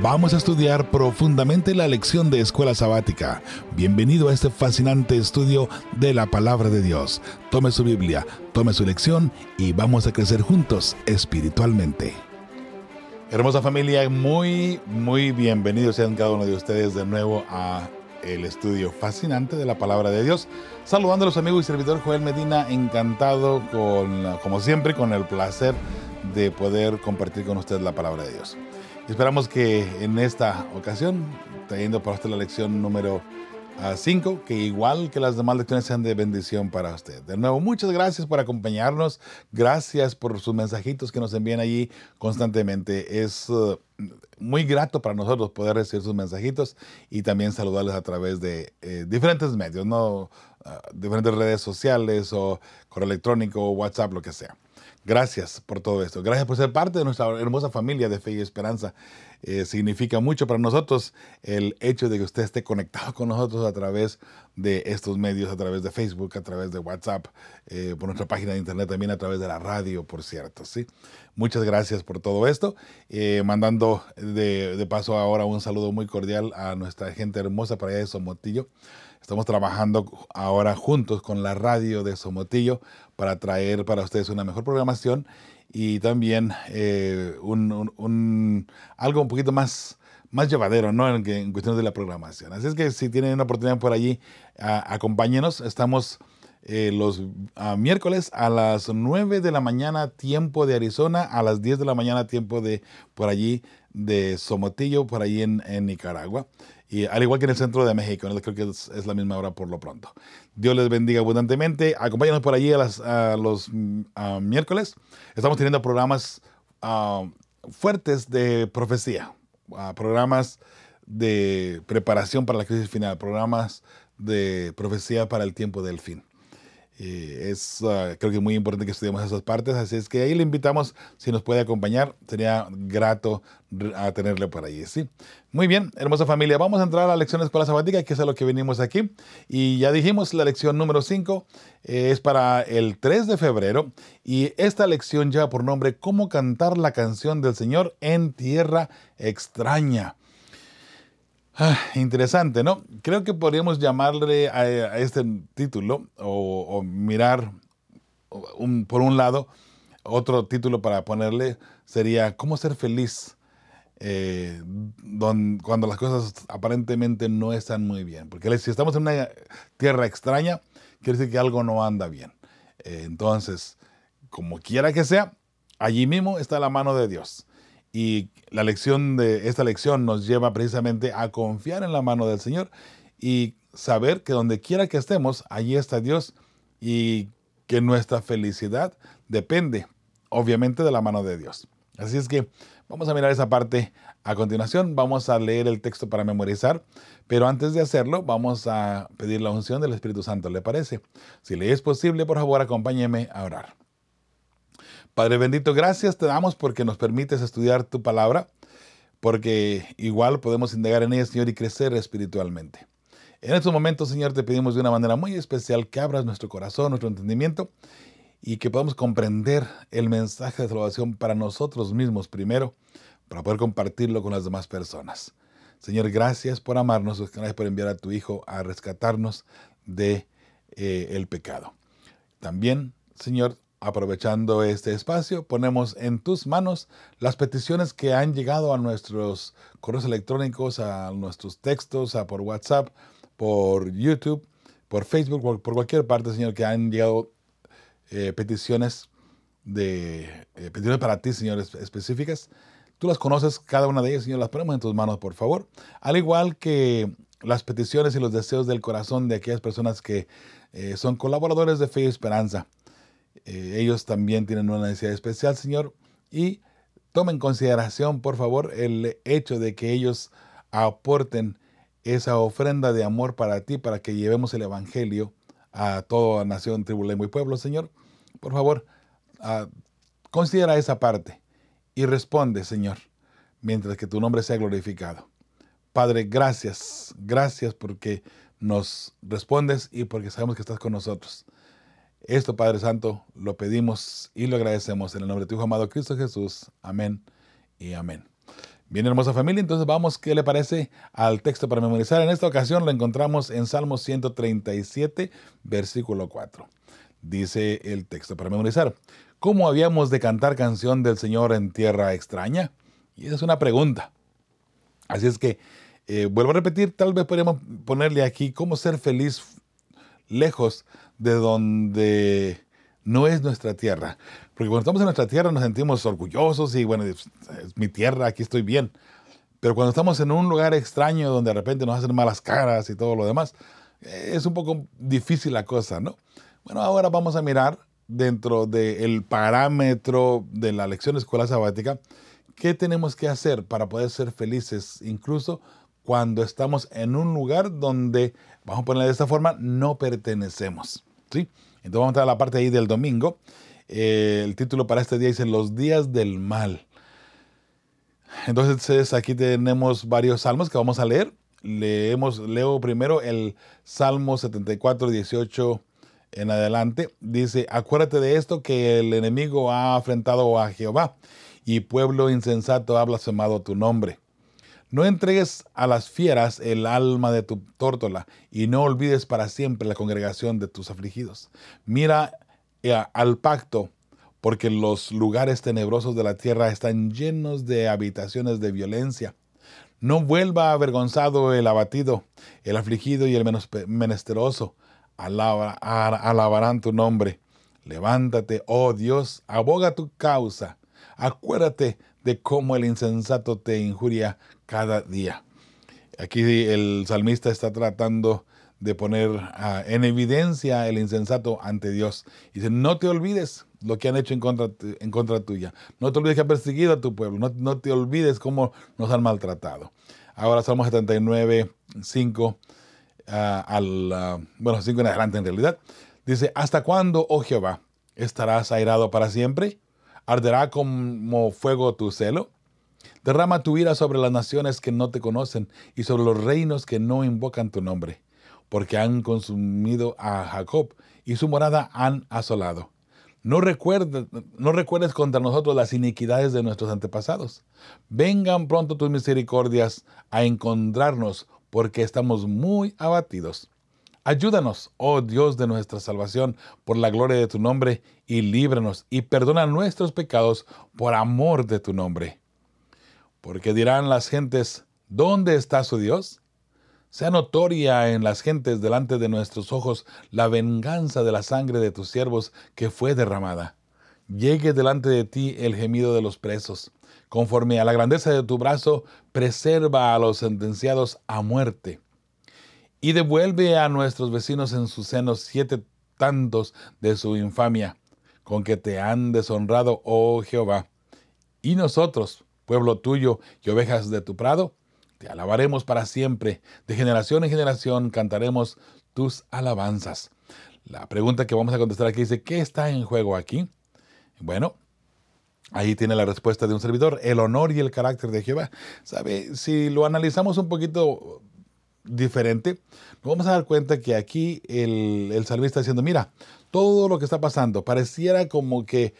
Vamos a estudiar profundamente la lección de escuela sabática. Bienvenido a este fascinante estudio de la palabra de Dios. Tome su Biblia, tome su lección y vamos a crecer juntos espiritualmente. Hermosa familia, muy, muy bienvenidos sean cada uno de ustedes de nuevo a el estudio fascinante de la palabra de Dios. Saludando a los amigos y servidor Joel Medina, encantado con, como siempre, con el placer de poder compartir con ustedes la palabra de Dios. Esperamos que en esta ocasión, trayendo para usted la lección número 5, que igual que las demás lecciones sean de bendición para usted. De nuevo, muchas gracias por acompañarnos, gracias por sus mensajitos que nos envían allí constantemente. Es uh, muy grato para nosotros poder recibir sus mensajitos y también saludarles a través de eh, diferentes medios, ¿no? Uh, diferentes redes sociales o correo electrónico, WhatsApp, lo que sea. Gracias por todo esto. Gracias por ser parte de nuestra hermosa familia de fe y esperanza. Eh, significa mucho para nosotros el hecho de que usted esté conectado con nosotros a través de estos medios, a través de Facebook, a través de WhatsApp, eh, por nuestra página de internet, también a través de la radio, por cierto. ¿sí? Muchas gracias por todo esto. Eh, mandando de, de, paso ahora un saludo muy cordial a nuestra gente hermosa para allá de Somotillo. Estamos trabajando ahora juntos con la radio de Somotillo para traer para ustedes una mejor programación y también eh, un, algo un poquito más, más llevadero ¿no? en, en cuestiones de la programación. Así es que si tienen una oportunidad por allí, acompáñenos. Estamos eh, los miércoles a las 9 de la mañana tiempo de Arizona, a las 10 de la mañana tiempo de por allí de Somotillo, por allí en Nicaragua. Y al igual que en el centro de México, creo que es, la misma hora por lo pronto. Dios les bendiga abundantemente. Acompáñanos por allí a, los miércoles. Estamos teniendo programas ah, fuertes de profecía, ah, programas de preparación para la crisis final, programas de profecía para el tiempo del fin. Eh, es uh, creo que muy importante que estudiemos esas partes, así es que ahí le invitamos, si nos puede acompañar, sería grato a tenerle por ahí, ¿sí? Muy bien, hermosa familia, vamos a entrar a la lección de escuela sabática, que es a lo que venimos aquí, y ya dijimos, la lección número 5 eh, es para el 3 de febrero, y esta lección lleva por nombre Cómo cantar la canción del Señor en tierra extraña. Ah, interesante, ¿no? Creo que podríamos llamarle a, este título o, mirar por un lado, otro título para ponerle sería ¿Cómo ser feliz? Eh, cuando las cosas aparentemente no están muy bien. Porque si estamos en una tierra extraña, quiere decir que algo no anda bien. Eh, entonces, como quiera que sea, allí mismo está la mano de Dios. Y la lección de esta lección nos lleva precisamente a confiar en la mano del Señor y saber que donde quiera que estemos, allí está Dios y que nuestra felicidad depende obviamente de la mano de Dios. Así es que vamos a mirar esa parte a continuación, vamos a leer el texto para memorizar, pero antes de hacerlo vamos a pedir la unción del Espíritu Santo, ¿le parece? Si le es posible, por favor, acompáñeme a orar. Padre bendito, gracias te damos porque nos permites estudiar tu palabra, porque igual podemos indagar en ella, Señor, y crecer espiritualmente. En estos momentos, Señor, te pedimos de una manera muy especial que abras nuestro corazón, nuestro entendimiento, y que podamos comprender el mensaje de salvación para nosotros mismos primero, para poder compartirlo con las demás personas. Señor, gracias por amarnos, gracias por enviar a tu Hijo a rescatarnos de eh, el pecado. También, Señor, Aprovechando este espacio, ponemos en tus manos las peticiones que han llegado a nuestros correos electrónicos, a nuestros textos, a por WhatsApp, por YouTube, por Facebook, por, cualquier parte, Señor, que han llegado eh, peticiones de eh, peticiones para ti, Señor, específicas. Tú las conoces, cada una de ellas, Señor, las ponemos en tus manos, por favor. Al igual que las peticiones y los deseos del corazón de aquellas personas que eh, son colaboradores de Fe y Esperanza. Eh, ellos también tienen una necesidad especial, Señor, y tomen en consideración, por favor, el hecho de que ellos aporten esa ofrenda de amor para ti, para que llevemos el Evangelio a toda nación, tribu, lengua y pueblo, Señor. Por favor, uh, considera esa parte y responde, Señor, mientras que tu nombre sea glorificado. Padre, gracias, gracias porque nos respondes y porque sabemos que estás con nosotros. Esto, Padre Santo, lo pedimos y lo agradecemos en el nombre de tu Hijo amado Cristo Jesús. Amén y amén. Bien, hermosa familia, entonces vamos, ¿qué le parece al texto para memorizar? En esta ocasión lo encontramos en Salmo 137, versículo 4. Dice el texto para memorizar. ¿Cómo habíamos de cantar canción del Señor en tierra extraña? Y esa es una pregunta. Así es que, eh, vuelvo a repetir, tal vez podríamos ponerle aquí cómo ser feliz lejos de donde no es nuestra tierra. Porque cuando estamos en nuestra tierra nos sentimos orgullosos y bueno, es, mi tierra, aquí estoy bien. Pero cuando estamos en un lugar extraño donde de repente nos hacen malas caras y todo lo demás, eh, es un poco difícil la cosa, ¿no? Bueno, ahora vamos a mirar dentro del parámetro de la lección de escuela sabática, ¿qué tenemos que hacer para poder ser felices, incluso cuando estamos en un lugar donde, vamos a ponerlo de esta forma, no pertenecemos? Entonces vamos a entrar a la parte ahí del domingo. Eh, el título para este día dice Los días del mal. Entonces aquí tenemos varios salmos que vamos a leer. Leemos, leo primero el Salmo 74, 18 en adelante. Dice, acuérdate de esto que el enemigo ha afrentado a Jehová y pueblo insensato ha blasfemado tu nombre. No entregues a las fieras el alma de tu tórtola y no olvides para siempre la congregación de tus afligidos. Mira eh, al pacto, porque los lugares tenebrosos de la tierra están llenos de habitaciones de violencia. No vuelva avergonzado el abatido, el afligido y el menesteroso. alabarán tu nombre. Levántate, oh Dios, aboga tu causa. Acuérdate de cómo el insensato te injuria cada día. Aquí el salmista está tratando de poner ah, en evidencia el insensato ante Dios. Dice, no te olvides lo que han hecho en contra, en contra tuya. No te olvides que han perseguido a tu pueblo. No, te olvides cómo nos han maltratado. Ahora Salmo 79, 5, al, ah, bueno, 5 en adelante en realidad. Dice, ¿hasta cuándo, oh Jehová, estarás airado para siempre? ¿Arderá como fuego tu celo? Derrama tu ira sobre las naciones que no te conocen y sobre los reinos que no invocan tu nombre, porque han consumido a Jacob y su morada han asolado. No recuerdes, no recuerdes contra nosotros las iniquidades de nuestros antepasados. Vengan pronto tus misericordias a encontrarnos, porque estamos muy abatidos. Ayúdanos, oh Dios de nuestra salvación, por la gloria de tu nombre, y líbranos y perdona nuestros pecados por amor de tu nombre. Porque dirán las gentes, ¿dónde está su Dios? Sea notoria en las gentes delante de nuestros ojos la venganza de la sangre de tus siervos que fue derramada. Llegue delante de ti el gemido de los presos. Conforme a la grandeza de tu brazo, preserva a los sentenciados a muerte. Y devuelve a nuestros vecinos en sus senos siete tantos de su infamia, con que te han deshonrado, oh Jehová. Y nosotros, pueblo tuyo y ovejas de tu prado, te alabaremos para siempre. De generación en generación cantaremos tus alabanzas. La pregunta que vamos a contestar aquí dice, ¿qué está en juego aquí? Bueno, ahí tiene la respuesta de un servidor, el honor y el carácter de Jehová. ¿Sabe? Si lo analizamos un poquito diferente, nos vamos a dar cuenta que aquí el, el está diciendo, mira, todo lo que está pasando pareciera como que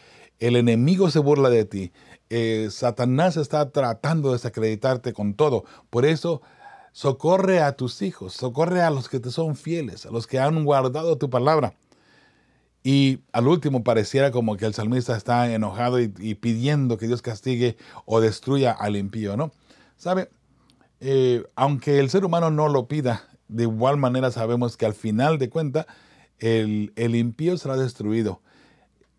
el enemigo se burla de ti. Eh, Satanás está tratando de desacreditarte con todo. Por eso, socorre a tus hijos, socorre a los que te son fieles, a los que han guardado tu palabra. Y al último pareciera como que el salmista está enojado y, pidiendo que Dios castigue o destruya al impío, ¿no? ¿Sabe? Eh, aunque el ser humano no lo pida, de igual manera sabemos que al final de cuenta el, el impío será destruido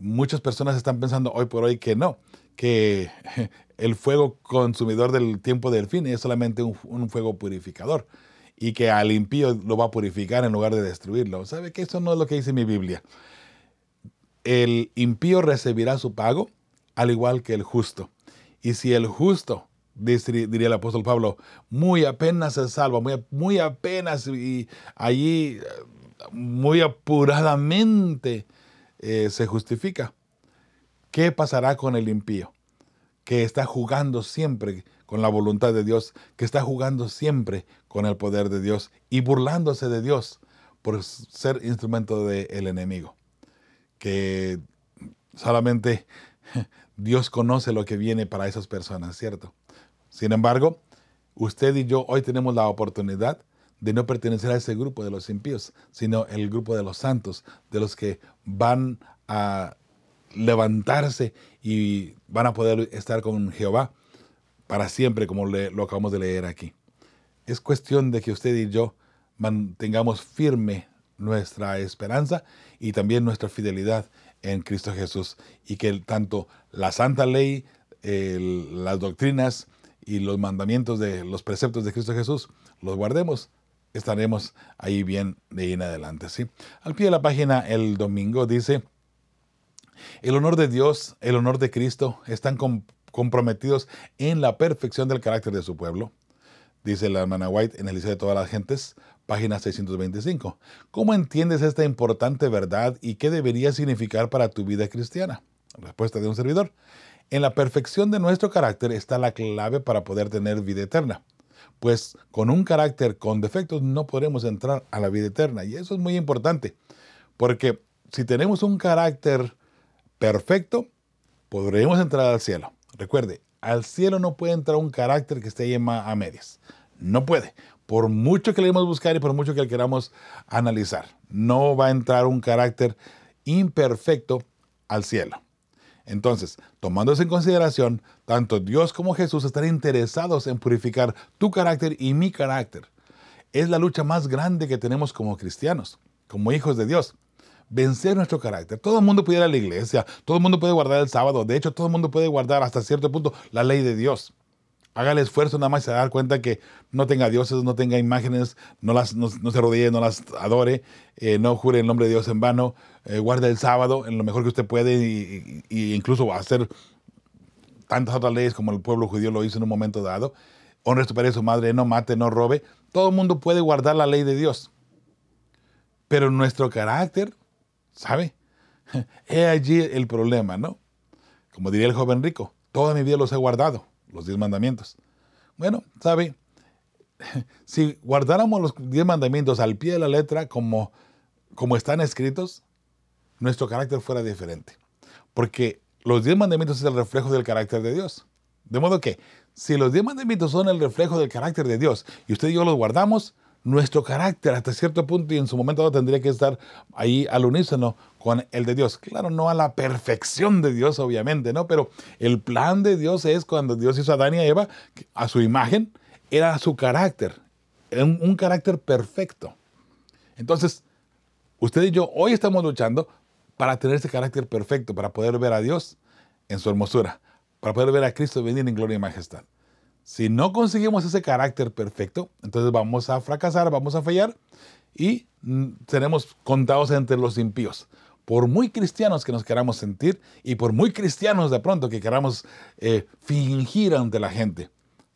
muchas personas están pensando hoy por hoy que no, que el fuego consumidor del tiempo del fin es solamente un, fuego purificador y que al impío lo va a purificar en lugar de destruirlo. ¿Sabe que eso no es lo que dice mi Biblia? El impío recibirá su pago al igual que el justo. Y si el justo, diría el apóstol Pablo, muy apenas se salva, muy, muy apenas y allí muy apuradamente eh, se justifica. ¿Qué pasará con el impío? Que está jugando siempre con la voluntad de Dios, que está jugando siempre con el poder de Dios y burlándose de Dios por ser instrumento del enemigo. Que solamente Dios conoce lo que viene para esas personas, ¿cierto? Sin embargo, usted y yo hoy tenemos la oportunidad de no pertenecer a ese grupo de los impíos, sino el grupo de los santos, de los que van a levantarse y van a poder estar con Jehová para siempre, como lo acabamos de leer aquí. Es cuestión de que usted y yo mantengamos firme nuestra esperanza y también nuestra fidelidad en Cristo Jesús y que tanto la santa ley, las doctrinas y los mandamientos de los preceptos de Cristo Jesús los guardemos, estaremos ahí bien de ahí en adelante. ¿sí? Al pie de la página el domingo dice, el honor de Dios, el honor de Cristo están comprometidos en la perfección del carácter de su pueblo, dice la hermana White en el Liceo de todas las gentes, página 625. ¿Cómo entiendes esta importante verdad y qué debería significar para tu vida cristiana? Respuesta de un servidor. En la perfección de nuestro carácter está la clave para poder tener vida eterna. Pues con un carácter con defectos no podremos entrar a la vida eterna. Y eso es muy importante. Porque si tenemos un carácter perfecto, podremos entrar al cielo. Recuerde, al cielo no puede entrar un carácter que esté a medias. No puede por mucho que le queramos buscar y por mucho que le queramos analizar. No va a entrar un carácter imperfecto al cielo. Entonces, tomando en consideración, tanto Dios como Jesús están interesados en purificar tu carácter y mi carácter. Es la lucha más grande que tenemos como cristianos, como hijos de Dios. Vencer nuestro carácter. Todo el mundo puede ir a la iglesia, todo el mundo puede guardar el sábado, de hecho todo el mundo puede guardar hasta cierto punto la ley de Dios haga el esfuerzo nada más se dar cuenta que no tenga dioses, no tenga imágenes, no, las, no, se rodee, no las adore, eh, no jure el nombre de Dios en vano, eh, guarde el sábado en lo mejor que usted puede y, incluso hacer tantas otras leyes como el pueblo judío lo hizo en un momento dado. Honre a tu padre y su madre, no mate, no robe. Todo el mundo puede guardar la ley de Dios. Pero nuestro carácter, ¿sabe? He allí el problema, ¿no? Como diría el joven rico, toda mi vida los he guardado los diez mandamientos. Bueno, ¿sabe? Si guardáramos los diez mandamientos al pie de la letra como, como están escritos, nuestro carácter fuera diferente. Porque los diez mandamientos es el reflejo del carácter de Dios. De modo que, si los diez mandamientos son el reflejo del carácter de Dios y usted y yo los guardamos, nuestro carácter hasta cierto punto y en su momento tendría que estar ahí al unísono con el de Dios. Claro, no a la perfección de Dios, obviamente, ¿no? Pero el plan de Dios es cuando Dios hizo a Adán y a Eva, a su imagen, era su carácter, un, un carácter perfecto. Entonces, usted y yo hoy estamos luchando para tener ese carácter perfecto, para poder ver a Dios en su hermosura, para poder ver a Cristo venir en gloria y majestad. Si no conseguimos ese carácter perfecto, entonces vamos a fracasar, vamos a fallar y mm, seremos contados entre los impíos. Por muy cristianos que nos queramos sentir y por muy cristianos de pronto que queramos eh, fingir ante la gente.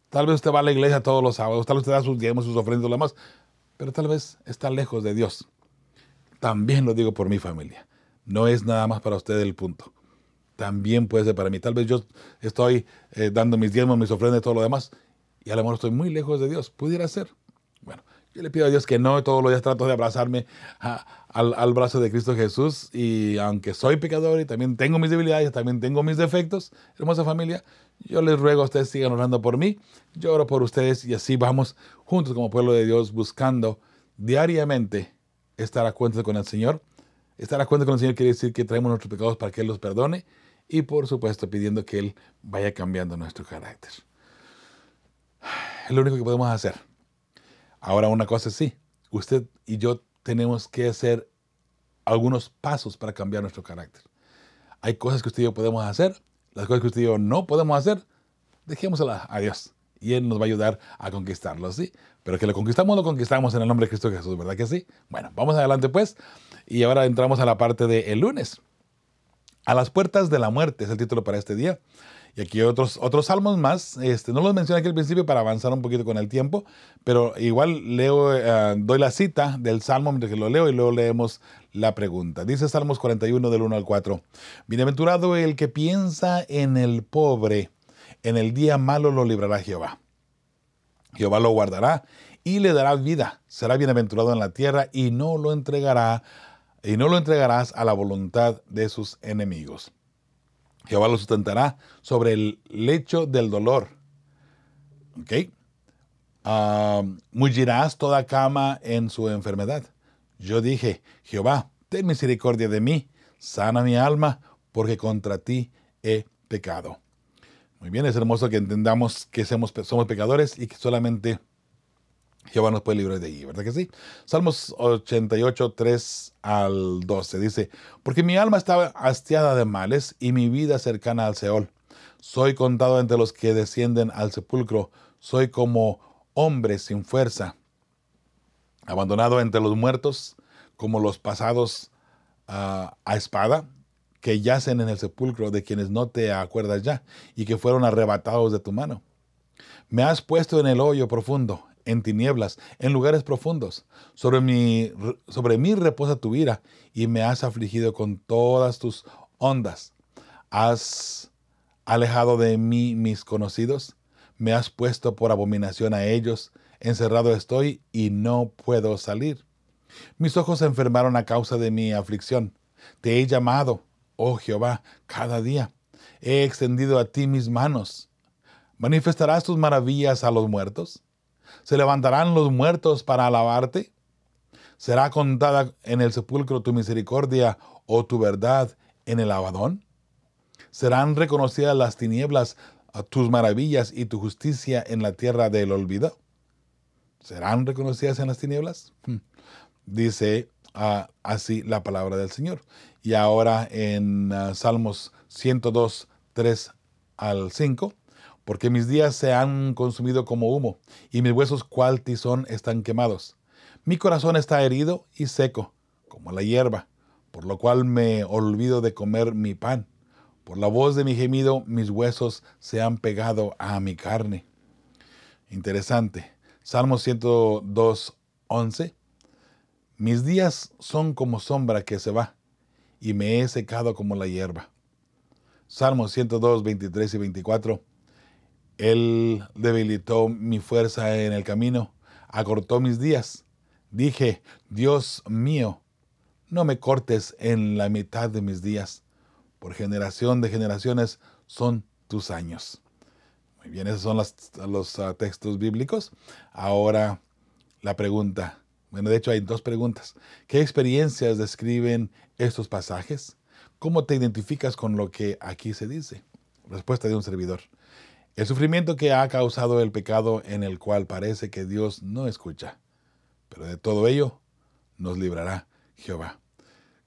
Tal vez usted va a la iglesia todos los sábados, tal vez usted da sus diezmos, sus ofrendas y lo demás, pero tal vez está lejos de Dios. También lo digo por mi familia. No es nada más para usted el punto también puede ser para mí. Tal vez yo estoy eh, dando mis diezmos, mis ofrendas y todo lo demás, y a lo mejor estoy muy lejos de Dios. Pudiera ser. Bueno, yo le pido a Dios que no, todos los días trato de abrazarme al, al, brazo de Cristo Jesús, y aunque soy pecador y también tengo mis debilidades, también tengo mis defectos, hermosa familia, yo les ruego a ustedes sigan orando por mí, yo oro por ustedes y así vamos juntos como pueblo de Dios buscando diariamente estar a cuenta con el Señor. Estar a cuenta con el Señor quiere decir que traemos nuestros pecados para que Él los perdone y por supuesto pidiendo que Él vaya cambiando nuestro carácter. Es lo único que podemos hacer. Ahora una cosa sí, usted y yo tenemos que hacer algunos pasos para cambiar nuestro carácter. Hay cosas que usted y yo podemos hacer, las cosas que usted y yo no podemos hacer, dejémoslas a Dios y Él nos va a ayudar a conquistarlo, ¿sí? Pero que lo conquistamos, lo conquistamos en el nombre de Cristo Jesús, ¿verdad que sí? Bueno, vamos adelante pues y ahora entramos a la parte del el lunes. A las puertas de la muerte es el título para este día. Y aquí otros, otros salmos más. Este, no los mencioné aquí al principio para avanzar un poquito con el tiempo, pero igual leo, eh, doy la cita del salmo mientras que lo leo y luego leemos la pregunta. Dice Salmos 41 del 1 al 4. Bienaventurado el que piensa en el pobre, en el día malo lo librará Jehová. Jehová lo guardará y le dará vida. Será bienaventurado en la tierra y no lo entregará y no lo entregarás a la voluntad de sus enemigos. Jehová lo sustentará sobre el lecho del dolor. ¿Ok? Uh, mullirás toda cama en su enfermedad. Yo dije, Jehová, ten misericordia de mí, sana mi alma, porque contra ti he pecado. Muy bien, es hermoso que entendamos que somos, somos pecadores y que solamente Jehová nos puede librar de ahí, ¿verdad que sí? Salmos 88, 3 al 12 dice, porque mi alma estaba hastiada de males y mi vida cercana al Seol. Soy contado entre los que descienden al sepulcro, soy como hombre sin fuerza, abandonado entre los muertos, como los pasados ah, a espada, que yacen en el sepulcro de quienes no te acuerdas ya y que fueron arrebatados de tu mano. Me has puesto en el hoyo profundo, en tinieblas, en lugares profundos. Sobre mí, reposa tu ira y me has afligido con todas tus ondas. Has alejado de mí mis conocidos, me has puesto por abominación a ellos, encerrado estoy y no puedo salir. Mis ojos se enfermaron a causa de mi aflicción. Te he llamado, oh Jehová, cada día. He extendido a ti mis manos. ¿Manifestarás tus maravillas a los muertos? ¿Se levantarán los muertos para alabarte? ¿Será contada en el sepulcro tu misericordia o tu verdad en el abadón? ¿Serán reconocidas las tinieblas tus maravillas y tu justicia en la tierra del olvido? ¿Serán reconocidas en las tinieblas? Hmm. Dice ah, así la palabra del Señor. Y ahora en ah, Salmos 102, 3 al 5 porque mis días se han consumido como humo, y mis huesos cual tizón están quemados. Mi corazón está herido y seco, como la hierba, por lo cual me olvido de comer mi pan. Por la voz de mi gemido, mis huesos se han pegado a mi carne. Interesante. Salmo 102, 11. Mis días son como sombra que se va, y me he secado como la hierba. Salmo 102, 23 y 24. Él debilitó mi fuerza en el camino, acortó mis días. Dije, Dios mío, no me cortes en la mitad de mis días. Por generación de generaciones son tus años. Muy bien, esos son los ah, textos bíblicos. Ahora la pregunta. Bueno, de hecho hay dos preguntas. ¿Qué experiencias describen estos pasajes? ¿Cómo te identificas con lo que aquí se dice? Respuesta de un servidor. El sufrimiento que ha causado el pecado en el cual parece que Dios no escucha. Pero de todo ello nos librará Jehová.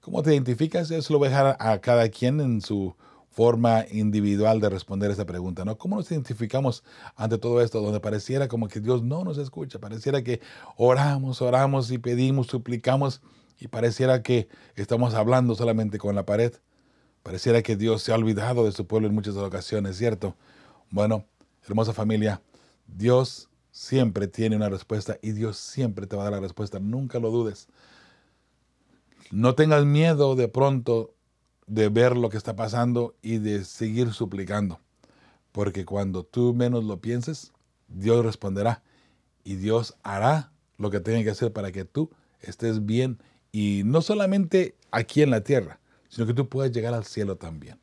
¿Cómo te identificas? Eso lo voy a dejar a cada quien en su forma individual de responder esa pregunta, ¿no? ¿Cómo nos identificamos ante todo esto donde pareciera como que Dios no nos escucha? Pareciera que oramos, oramos y pedimos, suplicamos y pareciera que estamos hablando solamente con la pared. Pareciera que Dios se ha olvidado de su pueblo en muchas ocasiones, ¿cierto? Bueno, hermosa familia, Dios siempre tiene una respuesta y Dios siempre te va a dar la respuesta. Nunca lo dudes. No tengas miedo de pronto de ver lo que está pasando y de seguir suplicando. Porque cuando tú menos lo pienses, Dios responderá y Dios hará lo que tenga que hacer para que tú estés bien y no solamente aquí en la tierra, sino que tú puedas llegar al cielo también.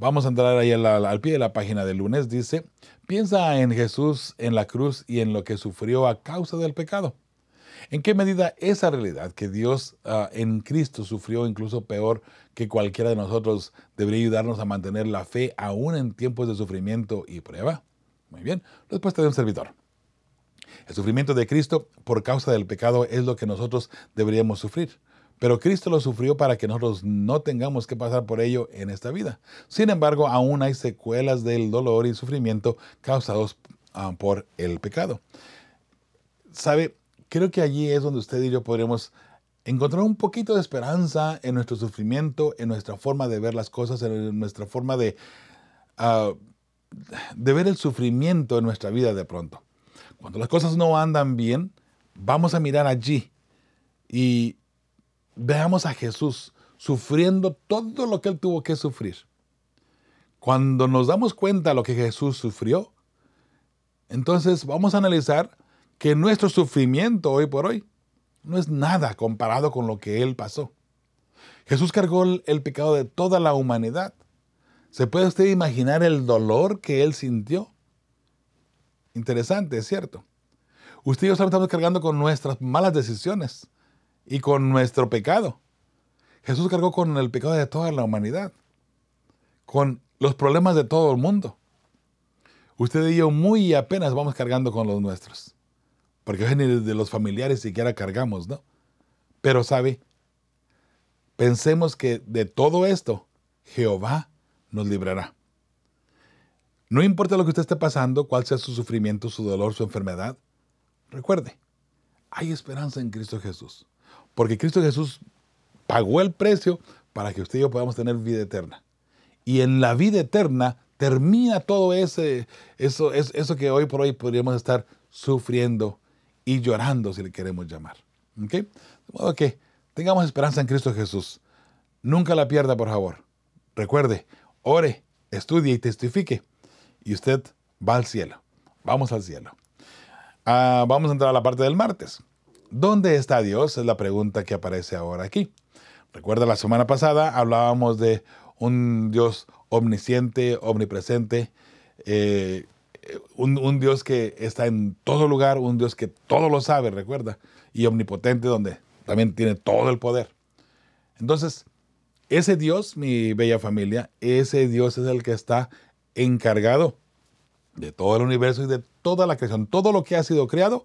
Vamos a entrar ahí al, pie de la página del lunes. Dice, piensa en Jesús en la cruz y en lo que sufrió a causa del pecado. ¿En qué medida esa realidad que Dios ah, en Cristo sufrió incluso peor que cualquiera de nosotros debería ayudarnos a mantener la fe aún en tiempos de sufrimiento y prueba? Muy bien, respuesta de un servidor. El sufrimiento de Cristo por causa del pecado es lo que nosotros deberíamos sufrir. Pero Cristo lo sufrió para que nosotros no tengamos que pasar por ello en esta vida. Sin embargo, aún hay secuelas del dolor y sufrimiento causados ah, por el pecado. ¿Sabe? Creo que allí es donde usted y yo podremos encontrar un poquito de esperanza en nuestro sufrimiento, en nuestra forma de ver las cosas, en nuestra forma de, ah, de ver el sufrimiento en nuestra vida de pronto. Cuando las cosas no andan bien, vamos a mirar allí y veamos a Jesús sufriendo todo lo que él tuvo que sufrir. Cuando nos damos cuenta de lo que Jesús sufrió, entonces vamos a analizar que nuestro sufrimiento hoy por hoy no es nada comparado con lo que Él pasó. Jesús cargó el pecado de toda la humanidad. ¿Se puede usted imaginar el dolor que Él sintió? Interesante, es cierto. Usted y yo estamos cargando con nuestras malas decisiones y con nuestro pecado. Jesús cargó con el pecado de toda la humanidad, con los problemas de todo el mundo. Usted y yo muy apenas vamos cargando con los nuestros, porque ni de los familiares siquiera cargamos, ¿no? Pero sabe, pensemos que de todo esto Jehová nos librará. No importa lo que usted esté pasando, cuál sea su sufrimiento, su dolor, su enfermedad, recuerde, hay esperanza en Cristo Jesús. Porque Cristo Jesús pagó el precio para que usted y yo podamos tener vida eterna. Y en la vida eterna termina todo ese, eso, eso que hoy por hoy podríamos estar sufriendo y llorando, si le queremos llamar. ¿Ok? De modo que tengamos esperanza en Cristo Jesús. Nunca la pierda, por favor. Recuerde, ore, estudie y testifique y usted va al cielo. Vamos al cielo. Ah, vamos a entrar a la parte del martes. ¿Dónde está Dios? Es la pregunta que aparece ahora aquí. Recuerda, la semana pasada hablábamos de un Dios omnisciente, omnipresente, eh, un, un, Dios que está en todo lugar, un Dios que todo lo sabe, recuerda, y omnipotente, donde también tiene todo el poder. Entonces, ese Dios, mi bella familia, ese Dios es el que está encargado de todo el universo y de toda la creación. Todo lo que ha sido creado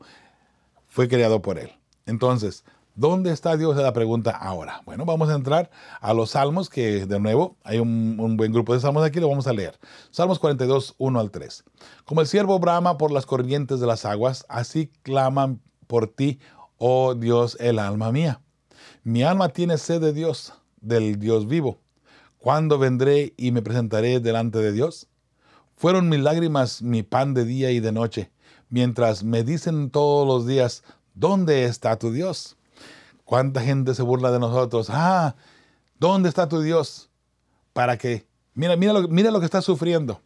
fue creado por Él. Entonces, ¿dónde está Dios? Es la pregunta ahora. Bueno, vamos a entrar a los salmos, que de nuevo hay un, buen grupo de salmos aquí, lo vamos a leer. Salmos 42, 1 al 3. Como el siervo brama por las corrientes de las aguas, así claman por ti, oh Dios, el alma mía. Mi alma tiene sed de Dios, del Dios vivo. ¿Cuándo vendré y me presentaré delante de Dios? Fueron mis lágrimas mi pan de día y de noche, mientras me dicen todos los días, ¿dónde está tu Dios? ¿Cuánta gente se burla de nosotros? Ah, ¿dónde está tu Dios? Para que, mira, mira lo, que estás sufriendo,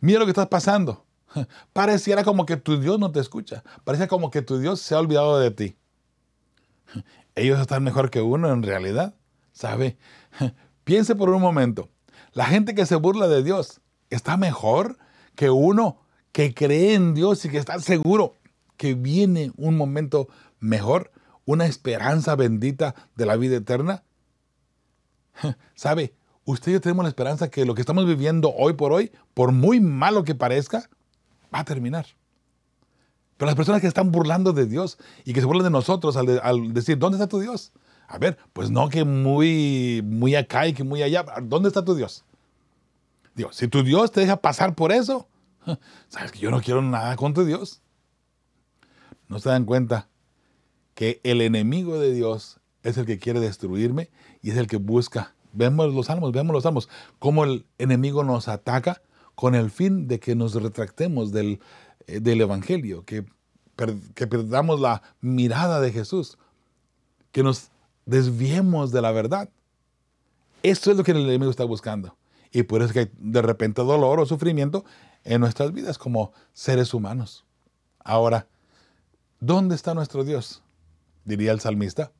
mira lo que estás pasando. Pareciera como que tu Dios no te escucha, pareciera como que tu Dios se ha olvidado de ti. Ellos están mejor que uno en realidad, ¿sabe? Piense por un momento, la gente que se burla de Dios está mejor que uno que cree en Dios y que está seguro que viene un momento mejor, una esperanza bendita de la vida eterna. ¿Sabe? Usted y yo tenemos la esperanza que lo que estamos viviendo hoy por hoy, por muy malo que parezca, va a terminar. Pero las personas que están burlando de Dios y que se burlan de nosotros al, al, decir, ¿dónde está tu Dios? A ver, pues no que muy, muy acá y que muy allá. ¿Dónde está tu Dios? Dios, si tu Dios te deja pasar por eso, sabes que yo no quiero nada con tu Dios. No se dan cuenta que el enemigo de Dios es el que quiere destruirme y es el que busca. Vemos los salmos, vemos los salmos, cómo el enemigo nos ataca con el fin de que nos retractemos del, eh, del Evangelio, que, que perdamos la mirada de Jesús, que nos desviemos de la verdad. Esto es lo que el enemigo está buscando. Y por eso que de repente dolor o sufrimiento en nuestras vidas como seres humanos. Ahora, ¿dónde está nuestro Dios? Diría el salmista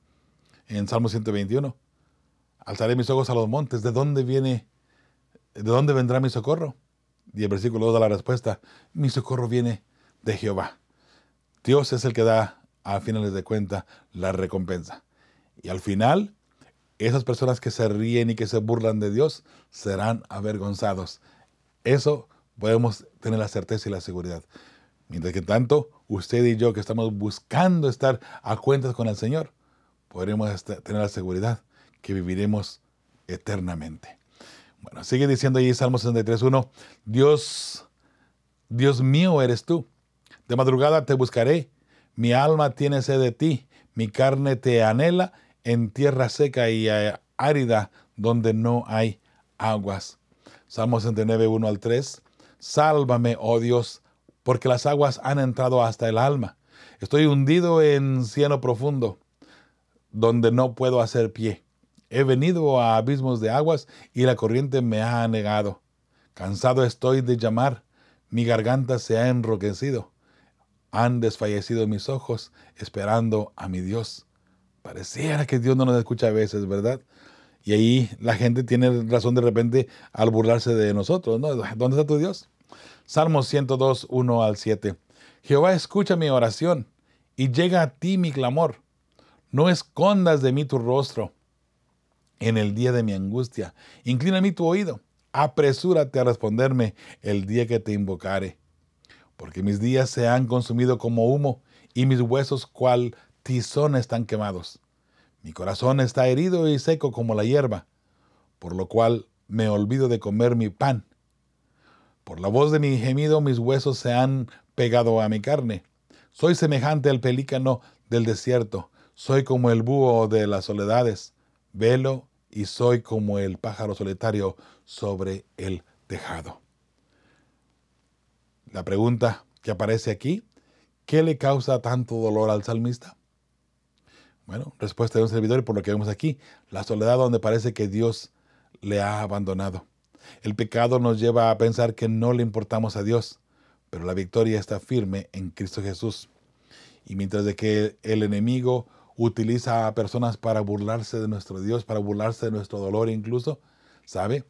en Salmo 121. Alzaré mis ojos a los montes. ¿De dónde viene? ¿De dónde vendrá mi socorro? Y el versículo 2 da la respuesta. Mi socorro viene de Jehová. Dios es el que da a finales de cuenta la recompensa. Y al final, esas personas que se ríen y que se burlan de Dios serán avergonzados. Eso podemos tener la certeza y la seguridad. Mientras que tanto, usted y yo que estamos buscando estar a cuentas con el Señor, podremos tener la seguridad que viviremos eternamente. Bueno, sigue diciendo ahí Salmo 63.1, Dios, Dios mío eres tú. De madrugada te buscaré, mi alma tiene sed de ti, mi carne te anhela en tierra seca y árida donde no hay aguas. Salmo 69, 1 al 3. Sálvame, oh Dios, porque las aguas han entrado hasta el alma. Estoy hundido en cieno profundo, donde no puedo hacer pie. He venido a abismos de aguas y la corriente me ha anegado. Cansado estoy de llamar, mi garganta se ha enroquecido. Han desfallecido mis ojos esperando a mi Dios. Pareciera que Dios no nos escucha a veces, ¿verdad? Y ahí la gente tiene razón de repente al burlarse de nosotros, ¿no? ¿Dónde está tu Dios? Salmos 102, 1 al 7. Jehová escucha mi oración y llega a ti mi clamor. No escondas de mí tu rostro en el día de mi angustia. Inclina mí tu oído. Apresúrate a responderme el día que te invocare. Porque mis días se han consumido como humo y mis huesos cual tizón están quemados. Mi corazón está herido y seco como la hierba, por lo cual me olvido de comer mi pan. Por la voz de mi gemido mis huesos se han pegado a mi carne. Soy semejante al pelícano del desierto, soy como el búho de las soledades. Velo y soy como el pájaro solitario sobre el tejado. La pregunta que aparece aquí, ¿qué le causa tanto dolor al salmista? Bueno, respuesta de un servidor y por lo que vemos aquí, la soledad donde parece que Dios le ha abandonado. El pecado nos lleva a pensar que no le importamos a Dios, pero la victoria está firme en Cristo Jesús. Y mientras de que el enemigo utiliza a personas para burlarse de nuestro Dios, para burlarse de nuestro dolor incluso, ¿sabe?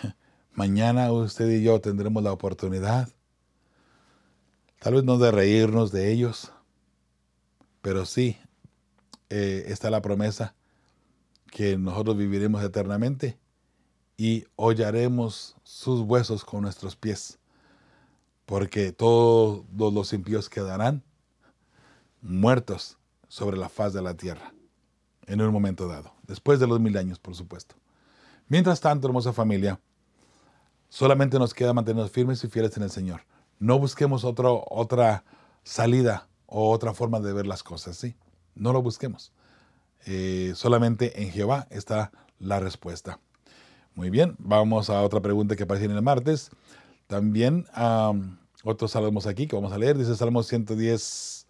Mañana usted y yo tendremos la oportunidad, tal vez no de reírnos de ellos, pero sí eh, está la promesa que nosotros viviremos eternamente y hollaremos sus huesos con nuestros pies, porque todos los impíos quedarán muertos sobre la faz de la tierra en un momento dado, después de los mil años, por supuesto. Mientras tanto, hermosa familia, solamente nos queda mantenernos firmes y fieles en el Señor. No busquemos otro, otra salida o otra forma de ver las cosas, ¿sí? No lo busquemos. Eh, solamente en Jehová está la respuesta. Muy bien, vamos a otra pregunta que aparece en el martes. También otros salmos aquí que vamos a leer. Dice Salmo 110,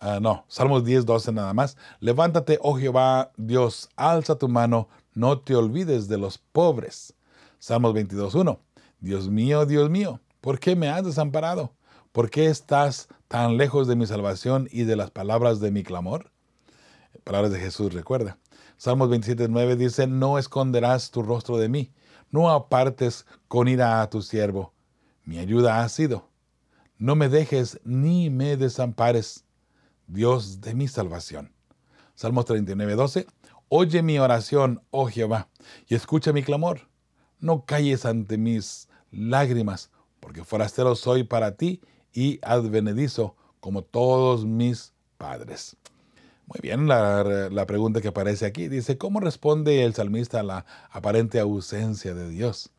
Ah, no, Salmos 10, 12 nada más. Levántate, oh Jehová, Dios, alza tu mano, no te olvides de los pobres. Salmos 22, 1. Dios mío, Dios mío, ¿por qué me has desamparado? ¿Por qué estás tan lejos de mi salvación y de las palabras de mi clamor? Palabras de Jesús, recuerda. Salmos 27, 9 dice, no esconderás tu rostro de mí, no apartes con ira a tu siervo. Mi ayuda ha sido. No me dejes ni me desampares Dios de mi salvación. Salmos 39, 12. Oye mi oración, oh Jehová, y escucha mi clamor. No calles ante mis lágrimas, porque forastero soy para ti y advenedizo como todos mis padres. Muy bien, la, la, pregunta que aparece aquí dice, ¿cómo responde el salmista a la aparente ausencia de Dios?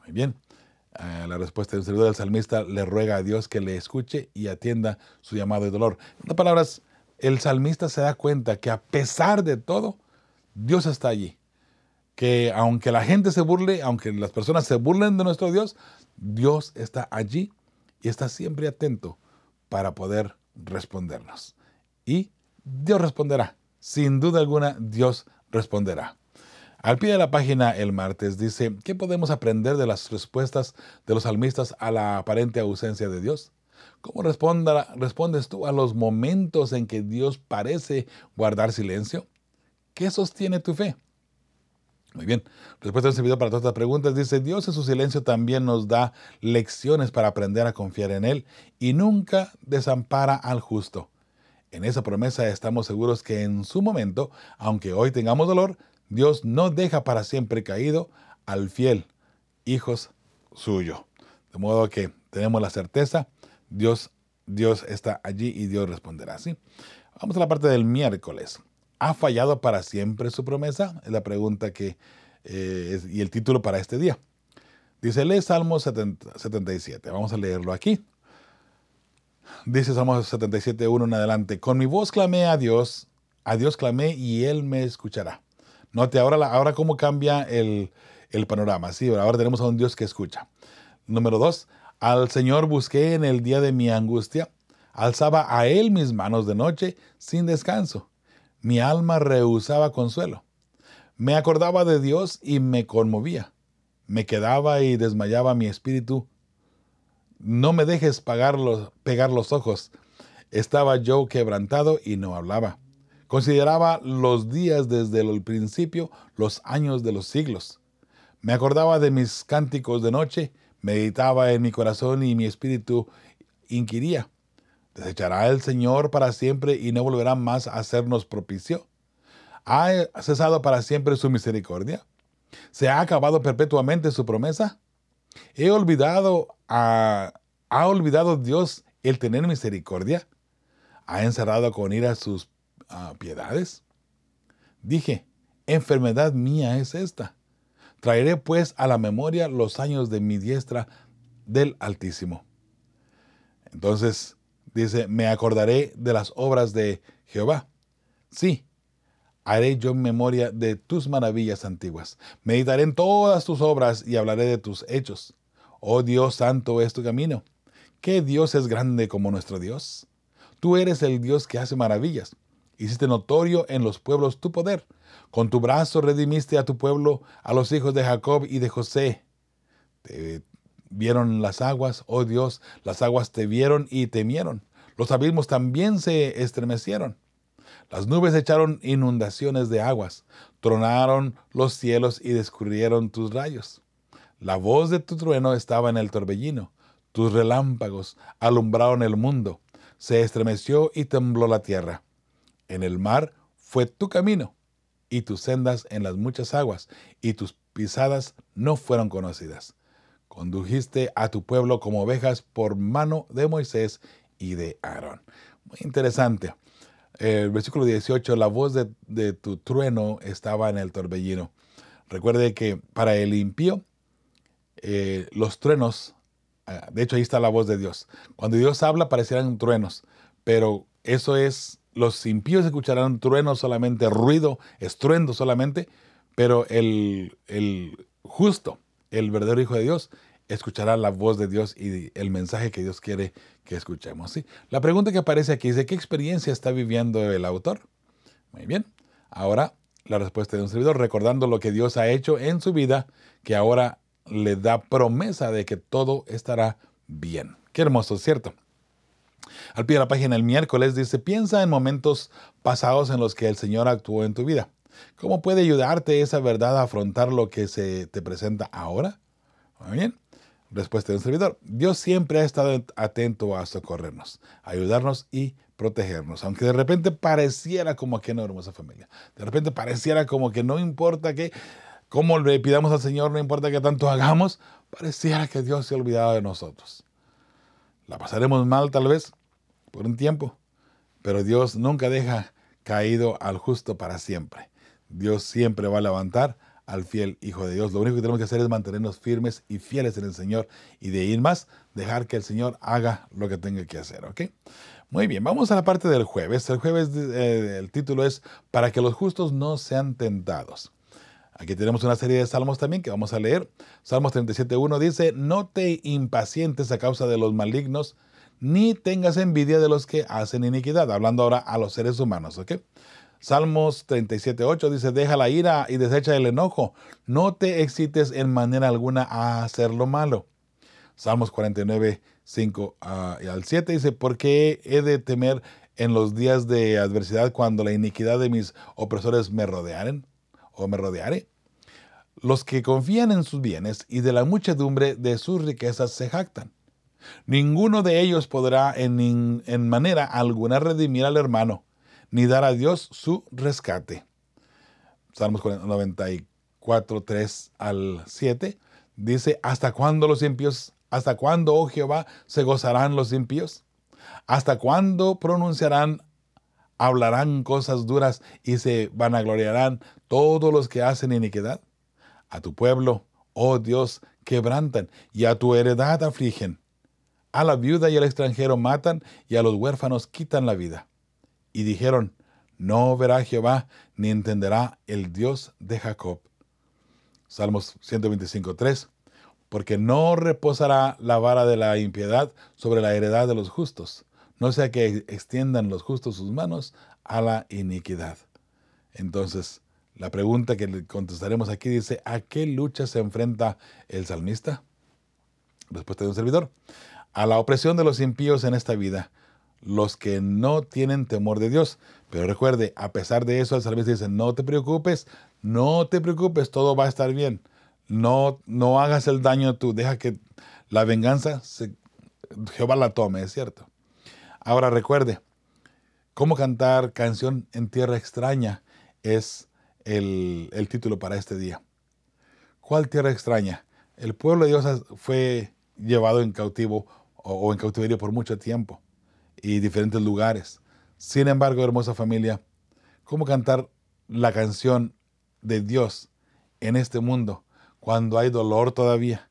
Muy bien, eh, la respuesta del del salmista le ruega a Dios que le escuche y atienda su llamado de dolor. En otras palabras, el salmista se da cuenta que a pesar de todo, Dios está allí. Que aunque la gente se burle, aunque las personas se burlen de nuestro Dios, Dios está allí y está siempre atento para poder respondernos. Y Dios responderá. Sin duda alguna, Dios responderá. Al pie de la página el martes dice, ¿qué podemos aprender de las respuestas de los salmistas a la aparente ausencia de Dios? ¿Cómo respondes tú a los momentos en que Dios parece guardar silencio? ¿Qué sostiene tu fe? Muy bien, respuesta en video para todas estas preguntas dice, Dios en su silencio también nos da lecciones para aprender a confiar en Él y nunca desampara al justo. En esa promesa estamos seguros que en su momento, aunque hoy tengamos dolor, Dios no deja para siempre caído al fiel, hijos suyo. De modo que tenemos la certeza, Dios, Dios está allí y Dios responderá. ¿sí? Vamos a la parte del miércoles. ¿Ha fallado para siempre su promesa? Es la pregunta que eh, y el título para este día. Dice, lee Salmo 77. Vamos a leerlo aquí. Dice Salmo 77, 1 en adelante. Con mi voz clamé a Dios, a Dios clamé y Él me escuchará. Note ahora, ahora cómo cambia el, panorama. Sí, ahora tenemos a un Dios que escucha. Número dos, al Señor busqué en el día de mi angustia. Alzaba a Él mis manos de noche sin descanso. Mi alma rehusaba consuelo. Me acordaba de Dios y me conmovía. Me quedaba y desmayaba mi espíritu. No me dejes pegar los ojos. Estaba yo quebrantado y no hablaba. Consideraba los días desde el principio, los años de los siglos. Me acordaba de mis cánticos de noche, meditaba en mi corazón y mi espíritu inquiría, ¿desechará el Señor para siempre y no volverá más a hacernos propicio? ¿Ha cesado para siempre su misericordia? ¿Se ha acabado perpetuamente su promesa? ¿He olvidado a, ¿Ha olvidado Dios el tener misericordia? ¿Ha encerrado con ira sus ah, piedades? Dije, enfermedad mía es esta. Traeré pues a la memoria los años de mi diestra del Altísimo. Entonces dice, me acordaré de las obras de Jehová. Sí, haré yo memoria de tus maravillas antiguas. Meditaré en todas tus obras y hablaré de tus hechos. Oh Dios santo es tu camino. ¿Qué Dios es grande como nuestro Dios? Tú eres el Dios que hace maravillas. Hiciste notorio en los pueblos tu poder. Con tu brazo redimiste a tu pueblo, a los hijos de Jacob y de José. Te vieron las aguas, oh Dios, las aguas te vieron y temieron. Los abismos también se estremecieron. Las nubes echaron inundaciones de aguas, tronaron los cielos y descubrieron tus rayos. La voz de tu trueno estaba en el torbellino, tus relámpagos alumbraron el mundo, se estremeció y tembló la tierra. En el mar fue tu camino, y tus sendas en las muchas aguas, y tus pisadas no fueron conocidas. Condujiste a tu pueblo como ovejas por mano de Moisés y de Aarón. Muy interesante. El versículo 18, la voz de, tu trueno estaba en el torbellino. Recuerde que para el impío, eh, los truenos Ah, de hecho, ahí está la voz de Dios. Cuando Dios habla, parecerán truenos, pero eso es, los impíos escucharán truenos solamente, ruido, estruendo solamente, pero el justo, el verdadero Hijo de Dios, escuchará la voz de Dios y el mensaje que Dios quiere que escuchemos. ¿sí? La pregunta que aparece aquí es, ¿de qué experiencia está viviendo el autor? Muy bien. Ahora, la respuesta de un servidor, recordando lo que Dios ha hecho en su vida, que ahora le da promesa de que todo estará bien. Qué hermoso, ¿cierto? Al pie de la página el miércoles dice, piensa en momentos pasados en los que el Señor actuó en tu vida. ¿Cómo puede ayudarte esa verdad a afrontar lo que se te presenta ahora? Muy bien. Respuesta de un servidor. Dios siempre ha estado atento a socorrernos, ayudarnos y protegernos. Aunque de repente pareciera como que no, hermosa familia. De repente pareciera como que no importa que cómo le pidamos al Señor, no importa que tanto hagamos, pareciera que Dios se ha olvidado de nosotros. La pasaremos mal tal vez por un tiempo, pero Dios nunca deja caído al justo para siempre. Dios siempre va a levantar al fiel Hijo de Dios. Lo único que tenemos que hacer es mantenernos firmes y fieles en el Señor y de ir más, dejar que el Señor haga lo que tenga que hacer, ¿ok? Muy bien, vamos a la parte del jueves. El jueves, eh, el título es Para que los justos no sean tentados. Aquí tenemos una serie de salmos también que vamos a leer. Salmos 37.1 dice, no te impacientes a causa de los malignos, ni tengas envidia de los que hacen iniquidad. Hablando ahora a los seres humanos, ¿ok? Salmos 37.8 dice, deja la ira y desecha el enojo. No te excites en manera alguna a hacer lo malo. Salmos 49.5 ah, y al 7 dice, ¿por qué he de temer en los días de adversidad cuando la iniquidad de mis opresores me rodearen? o me rodearé. Los que confían en sus bienes y de la muchedumbre de sus riquezas se jactan. Ninguno de ellos podrá en, en manera alguna redimir al hermano, ni dar a Dios su rescate. Salmos 94, 3 al 7 dice, ¿hasta cuándo los impíos, hasta cuándo, oh Jehová, se gozarán los impíos? ¿Hasta cuándo pronunciarán hablarán cosas duras y se vanagloriarán todos los que hacen iniquidad. A tu pueblo, oh Dios, quebrantan y a tu heredad afligen. A la viuda y al extranjero matan y a los huérfanos quitan la vida. Y dijeron, no verá Jehová ni entenderá el Dios de Jacob. Salmos 125.3 Porque no reposará la vara de la impiedad sobre la heredad de los justos, no sea que extiendan los justos sus manos a la iniquidad. Entonces, la pregunta que le contestaremos aquí dice, ¿a qué lucha se enfrenta el salmista? Respuesta de un servidor. A la opresión de los impíos en esta vida, los que no tienen temor de Dios. Pero recuerde, a pesar de eso, el salmista dice, no te preocupes, no te preocupes, todo va a estar bien. No, no hagas el daño tú, deja que la venganza se Jehová la tome, es cierto. Ahora recuerde, cómo cantar canción en tierra extraña es el, título para este día. ¿Cuál tierra extraña? El pueblo de Dios fue llevado en cautivo o en cautiverio por mucho tiempo y diferentes lugares. Sin embargo, hermosa familia, ¿cómo cantar la canción de Dios en este mundo cuando hay dolor todavía?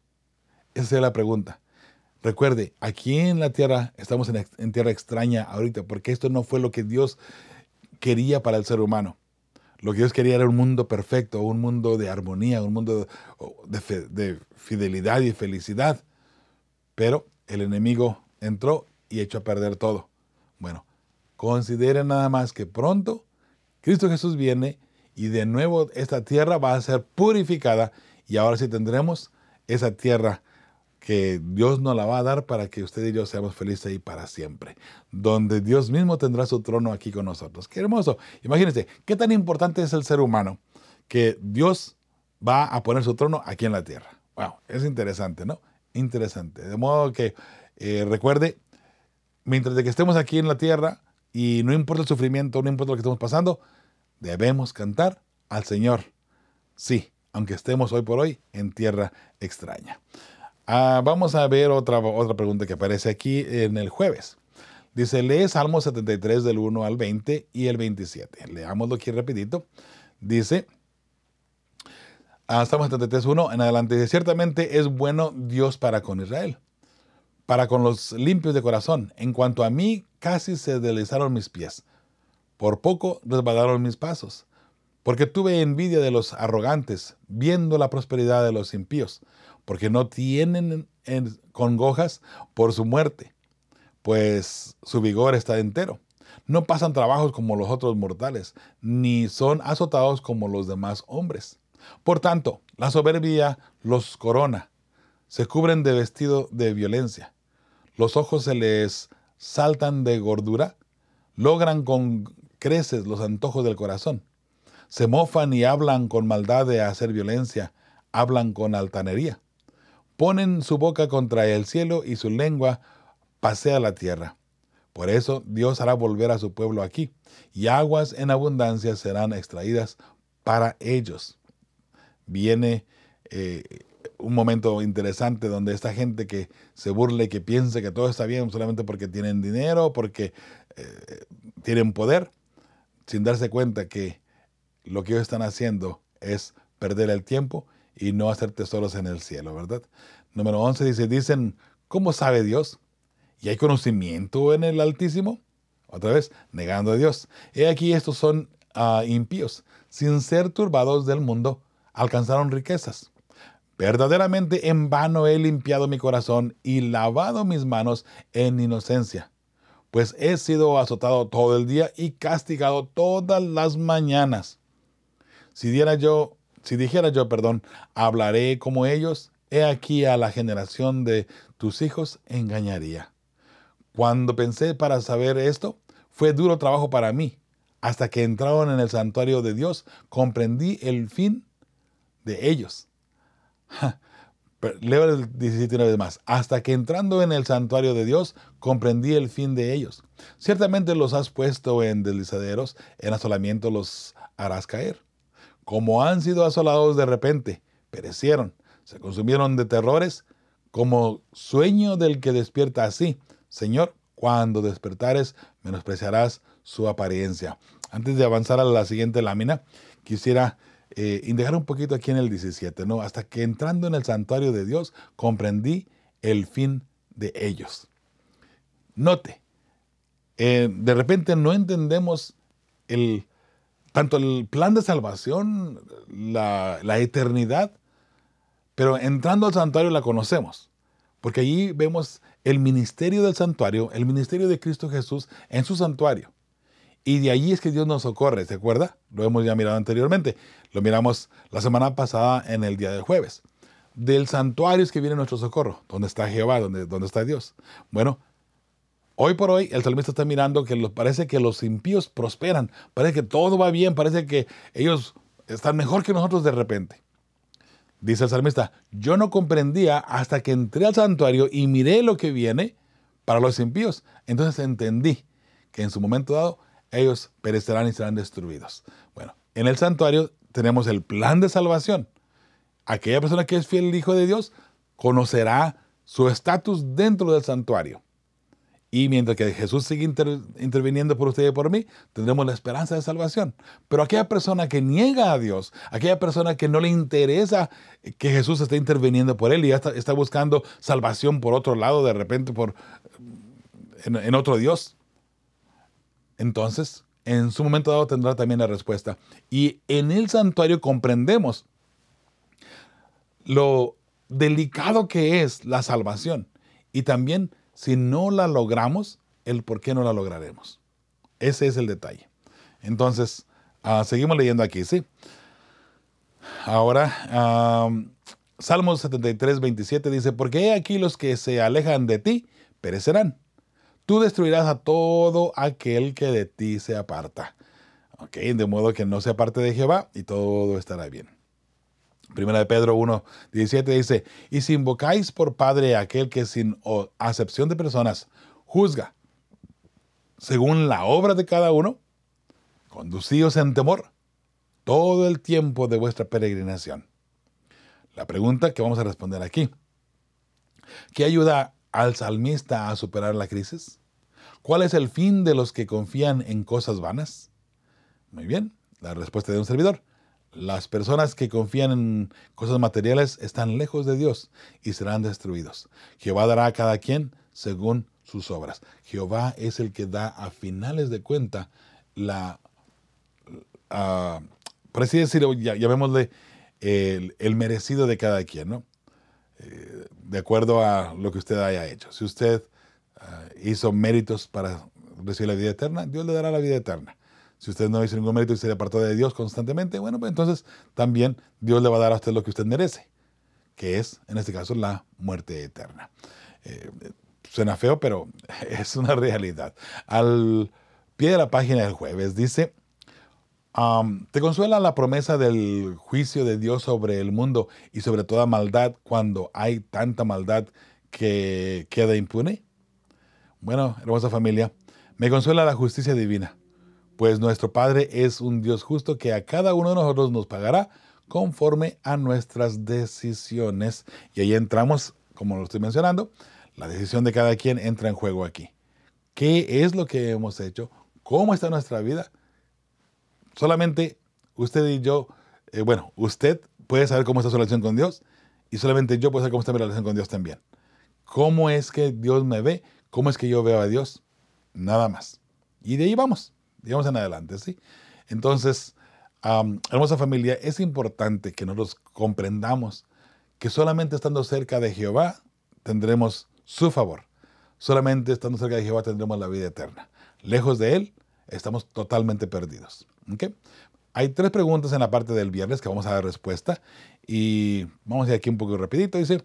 Esa es la pregunta. Recuerde, aquí en la tierra estamos en, tierra extraña ahorita, porque esto no fue lo que Dios quería para el ser humano. Lo que Dios quería era un mundo perfecto, un mundo de armonía, un mundo de, de fidelidad y felicidad. Pero el enemigo entró y echó a perder todo. Bueno, consideren nada más que pronto Cristo Jesús viene y de nuevo esta tierra va a ser purificada y ahora sí tendremos esa tierra que Dios nos la va a dar para que usted y yo seamos felices ahí para siempre, donde Dios mismo tendrá su trono aquí con nosotros. Qué hermoso. Imagínense, qué tan importante es el ser humano que Dios va a poner su trono aquí en la tierra. Wow, es interesante, ¿no? Interesante. De modo que eh, recuerde, mientras que estemos aquí en la tierra y no importa el sufrimiento, no importa lo que estemos pasando, debemos cantar al Señor. Sí, aunque estemos hoy por hoy en tierra extraña. Ah, vamos a ver otra, otra pregunta que aparece aquí en el jueves. Dice, lee Salmo 73 del 1 al 20 y el 27. Leámoslo aquí rapidito. Dice, ah, Salmo 73, 1 en adelante, dice, ciertamente es bueno Dios para con Israel, para con los limpios de corazón. En cuanto a mí, casi se deslizaron mis pies. Por poco resbalaron mis pasos. Porque tuve envidia de los arrogantes, viendo la prosperidad de los impíos porque no tienen congojas por su muerte, pues su vigor está entero. No pasan trabajos como los otros mortales, ni son azotados como los demás hombres. Por tanto, la soberbia los corona, se cubren de vestido de violencia, los ojos se les saltan de gordura, logran con creces los antojos del corazón, se mofan y hablan con maldad de hacer violencia, hablan con altanería ponen su boca contra el cielo y su lengua pasea la tierra. Por eso Dios hará volver a su pueblo aquí, y aguas en abundancia serán extraídas para ellos. Viene eh, un momento interesante donde esta gente que se burle, que piensa que todo está bien solamente porque tienen dinero, porque eh, tienen poder, sin darse cuenta que lo que ellos están haciendo es perder el tiempo y no hacer tesoros en el cielo, ¿verdad? Número 11 dice, dicen, ¿cómo sabe Dios? ¿Y hay conocimiento en el Altísimo? Otra vez, negando a Dios. He aquí estos son ah, impíos, sin ser turbados del mundo, alcanzaron riquezas. Verdaderamente en vano he limpiado mi corazón y lavado mis manos en inocencia, pues he sido azotado todo el día y castigado todas las mañanas. Si diera yo si dijera yo, perdón, hablaré como ellos, he aquí a la generación de tus hijos engañaría. Cuando pensé para saber esto, fue duro trabajo para mí. Hasta que entraron en el santuario de Dios, comprendí el fin de ellos. Leo el 17 una vez más. Hasta que entrando en el santuario de Dios, comprendí el fin de ellos. Ciertamente los has puesto en deslizaderos, en asolamiento los harás caer como han sido asolados de repente, perecieron, se consumieron de terrores, como sueño del que despierta así. Señor, cuando despertares, menospreciarás su apariencia. Antes de avanzar a la siguiente lámina, quisiera eh, indagar un poquito aquí en el 17, ¿no? Hasta que entrando en el santuario de Dios, comprendí el fin de ellos. Note, eh, de repente no entendemos el, tanto el plan de salvación, la, eternidad, pero entrando al santuario la conocemos, porque allí vemos el ministerio del santuario, el ministerio de Cristo Jesús en su santuario. Y de allí es que Dios nos socorre, ¿se acuerda? Lo hemos ya mirado anteriormente. Lo miramos la semana pasada en el día del jueves. Del santuario es que viene nuestro socorro. ¿Dónde está Jehová? ¿Dónde, dónde está Dios? Bueno, Hoy por hoy el salmista está mirando que parece que los impíos prosperan, parece que todo va bien, parece que ellos están mejor que nosotros de repente. Dice el salmista, yo no comprendía hasta que entré al santuario y miré lo que viene, para los impíos. Entonces entendí que en su momento dado ellos perecerán y serán destruidos. Bueno, en el santuario tenemos el plan de salvación. Aquella persona que es fiel al Hijo de Dios conocerá su estatus dentro del santuario. Y mientras que Jesús sigue interviniendo por usted y por mí, tendremos la esperanza de salvación. Pero aquella persona que niega a Dios, aquella persona que no le interesa que Jesús esté interviniendo por él y ya está, buscando salvación por otro lado, de repente por en otro Dios, entonces en su momento dado tendrá también la respuesta. Y en el santuario comprendemos lo delicado que es la salvación y también si no la logramos, el por qué no la lograremos. Ese es el detalle. Entonces, ah, seguimos leyendo aquí, ¿sí? Ahora, Salmos 73, 27 dice, porque aquí los que se alejan de ti perecerán. Tú destruirás a todo aquel que de ti se aparta. Ok, de modo que no se aparte de Jehová y todo estará bien. Primera de Pedro 1, 17 dice, y si invocáis por Padre aquel que sin acepción de personas juzga según la obra de cada uno, conducíos en temor todo el tiempo de vuestra peregrinación. La pregunta que vamos a responder aquí, ¿qué ayuda al salmista a superar la crisis? ¿Cuál es el fin de los que confían en cosas vanas? Muy bien, la respuesta de un servidor. Las personas que confían en cosas materiales están lejos de Dios y serán destruidos. Jehová dará a cada quien según sus obras. Jehová es el que da a finales de cuenta la, uh, por así decirlo, llamémosle el, el, merecido de cada quien, ¿no? De acuerdo a lo que usted haya hecho. Si usted ah, hizo méritos para recibir la vida eterna, Dios le dará la vida eterna. Si usted no hizo ningún mérito y se apartó de Dios constantemente, bueno, pues entonces también Dios le va a dar a usted lo que usted merece, que es, en este caso, la muerte eterna. Eh, suena feo, pero es una realidad. Al pie de la página del jueves dice, ¿te consuela la promesa del juicio de Dios sobre el mundo y sobre toda maldad cuando hay tanta maldad que queda impune? Bueno, hermosa familia, me consuela la justicia divina pues nuestro Padre es un Dios justo que a cada uno de nosotros nos pagará conforme a nuestras decisiones. Y ahí entramos, como lo estoy mencionando, la decisión de cada quien entra en juego aquí. ¿Qué es lo que hemos hecho? ¿Cómo está nuestra vida? Solamente usted y yo, eh, bueno, usted puede saber cómo está su relación con Dios y solamente yo puedo saber cómo está mi relación con Dios también. ¿Cómo es que Dios me ve? ¿Cómo es que yo veo a Dios? Nada más. Y de ahí vamos digamos en adelante, ¿sí? Entonces, hermosa familia, es importante que nosotros comprendamos que solamente estando cerca de Jehová tendremos su favor. Solamente estando cerca de Jehová tendremos la vida eterna. Lejos de Él, estamos totalmente perdidos. ¿Okay? Hay tres preguntas en la parte del viernes que vamos a dar respuesta. Y vamos a ir aquí un poco rapidito. Dice,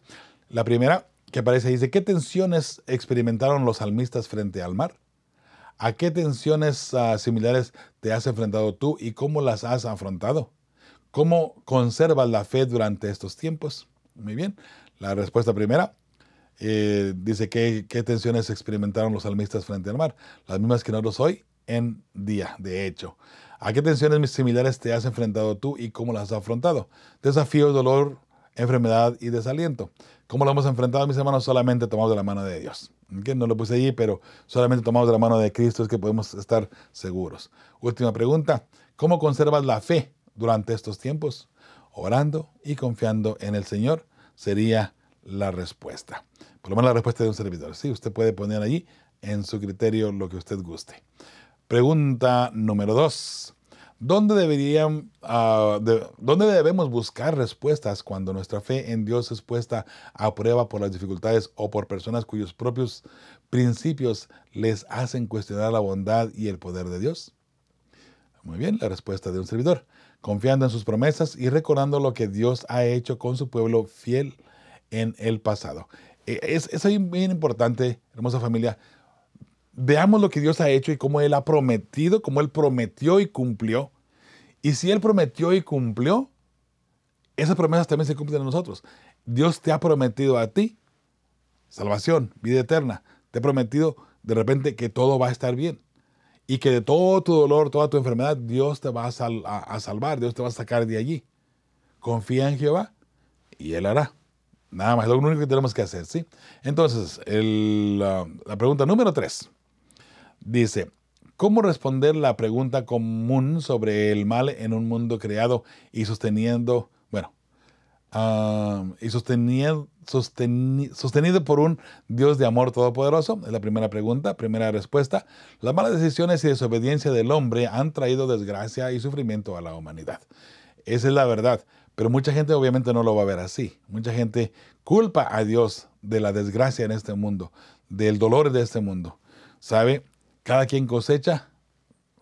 la primera que aparece dice, ¿qué tensiones experimentaron los salmistas frente al mar? ¿A qué tensiones ah, similares te has enfrentado tú y cómo las has afrontado? ¿Cómo conservas la fe durante estos tiempos? Muy bien. La respuesta primera eh, dice ¿qué, qué tensiones experimentaron los salmistas frente al mar. Las mismas que nosotros hoy en día, de hecho. ¿A qué tensiones similares te has enfrentado tú y cómo las has afrontado? Desafíos, dolor, enfermedad y desaliento. ¿Cómo lo hemos enfrentado, mis hermanos? Solamente tomamos de la mano de Dios que no lo puse allí, pero solamente tomamos de la mano de Cristo es que podemos estar seguros. Última pregunta, ¿cómo conservas la fe durante estos tiempos? Orando y confiando en el Señor sería la respuesta. Por lo menos la respuesta de un servidor. Sí, usted puede poner allí en su criterio lo que usted guste. Pregunta número dos. ¿Dónde, deberían, ah, ¿Dónde debemos buscar respuestas cuando nuestra fe en Dios es puesta a prueba por las dificultades o por personas cuyos propios principios les hacen cuestionar la bondad y el poder de Dios? Muy bien, la respuesta de un servidor. Confiando en sus promesas y recordando lo que Dios ha hecho con su pueblo fiel en el pasado. E, es, es bien importante, hermosa familia, veamos lo que Dios ha hecho y cómo Él ha prometido, cómo Él prometió y cumplió. Y si Él prometió y cumplió, esas promesas también se cumplen en nosotros. Dios te ha prometido a ti salvación, vida eterna. te ha prometido de repente que todo va a estar bien y que de todo tu dolor, toda tu enfermedad, Dios te va a, salvar, Dios te va a sacar de allí. Confía en Jehová y Él hará. Nada más, es lo único que tenemos que hacer, ¿sí? Entonces, la, la pregunta número tres dice, ¿cómo responder la pregunta común sobre el mal en un mundo creado y sosteniendo y sostenido, sostenido por un Dios de amor todopoderoso? Es la primera pregunta, primera respuesta. Las malas decisiones y desobediencia del hombre han traído desgracia y sufrimiento a la humanidad. Esa es la verdad, pero mucha gente obviamente no lo va a ver así. Mucha gente culpa a Dios de la desgracia en este mundo, del dolor de este mundo. ¿Sabe? Cada quien cosecha,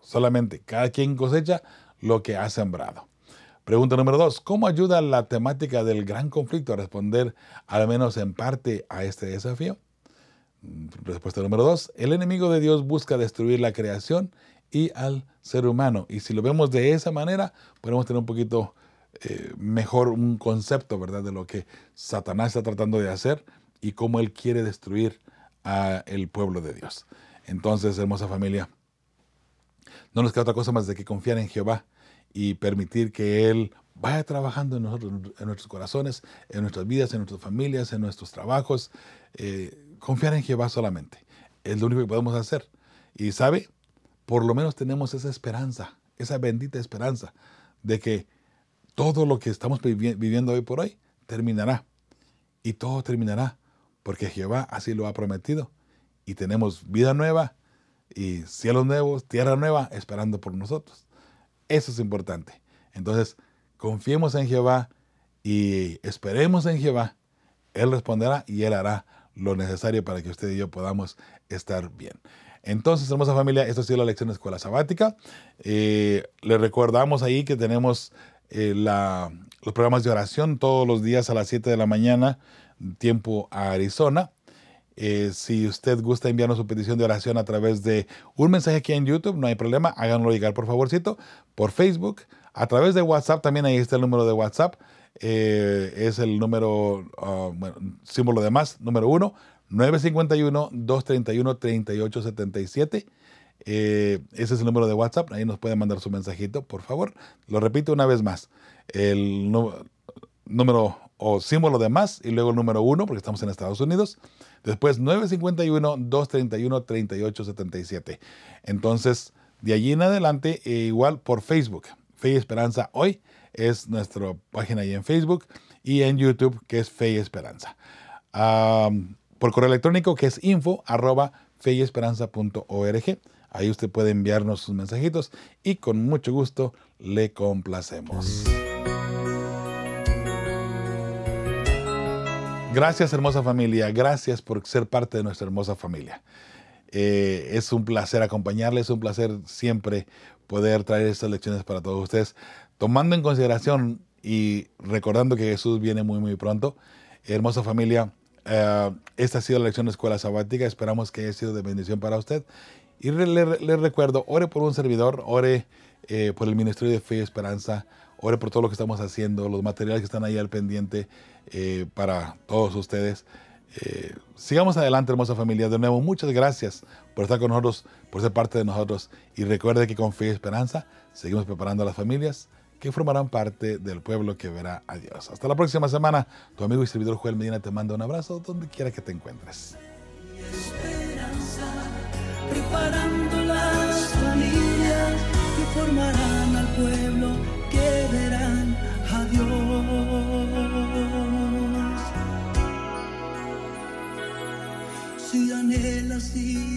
solamente cada quien cosecha lo que ha sembrado. Pregunta número dos, ¿cómo ayuda la temática del gran conflicto a responder al menos en parte a este desafío? Respuesta número dos, el enemigo de Dios busca destruir la creación y al ser humano. Y si lo vemos de esa manera, podemos tener un poquito eh, mejor un concepto, ¿verdad?, de lo que Satanás está tratando de hacer y cómo él quiere destruir al pueblo de Dios. Entonces, hermosa familia, no nos queda otra cosa más de que confiar en Jehová y permitir que Él vaya trabajando en nosotros, en nuestros corazones, en nuestras vidas, en nuestras familias, en nuestros trabajos. Eh, confiar en Jehová solamente. Es lo único que podemos hacer. Y sabe, por lo menos tenemos esa esperanza, esa bendita esperanza de que todo lo que estamos viviendo hoy por hoy terminará. Y todo terminará porque Jehová así lo ha prometido. Y tenemos vida nueva y cielos nuevos, tierra nueva esperando por nosotros. Eso es importante. Entonces, confiemos en Jehová y esperemos en Jehová. Él responderá y Él hará lo necesario para que usted y yo podamos estar bien. Entonces, hermosa familia, esta ha sido la lección de escuela sabática. Eh, le recordamos ahí que tenemos eh, los programas de oración todos los días a las 7 de la mañana, tiempo a Arizona. Eh, si usted gusta enviarnos su petición de oración a través de un mensaje aquí en YouTube, no hay problema, háganlo llegar por favorcito, por Facebook, a través de WhatsApp, también ahí está el número de WhatsApp, eh, es el número, ah, bueno, símbolo de más, número 1, 951-231-3877. Eh, ese es el número de WhatsApp, ahí nos pueden mandar su mensajito, por favor. Lo repito una vez más, el número o símbolo de más y luego el número 1, porque estamos en Estados Unidos. Después 951-231-3877. Entonces, de allí en adelante, e igual por Facebook. Fe y Esperanza Hoy es nuestra página ahí en Facebook y en YouTube que es Fe y Esperanza. por correo electrónico que es info arroba feyesperanza.org. Ahí usted puede enviarnos sus mensajitos y con mucho gusto le complacemos. Gracias hermosa familia, gracias por ser parte de nuestra hermosa familia. Eh, es un placer acompañarles, es un placer siempre poder traer estas lecciones para todos ustedes, tomando en consideración y recordando que Jesús viene muy muy pronto. Hermosa familia, eh, esta ha sido la lección de Escuela Sabática, esperamos que haya sido de bendición para usted. Y le, recuerdo, ore por un servidor, ore eh, por el Ministerio de Fe y Esperanza, ore por todo lo que estamos haciendo, los materiales que están ahí al pendiente eh, para todos ustedes. Eh, sigamos adelante, hermosa familia. De nuevo, muchas gracias por estar con nosotros, por ser parte de nosotros. Y recuerde que con fe y esperanza seguimos preparando a las familias que formarán parte del pueblo que verá a Dios. Hasta la próxima semana. Tu amigo y servidor Joel Medina te manda un abrazo donde quiera que te encuentres. preparando las familias que formarán si anhelas y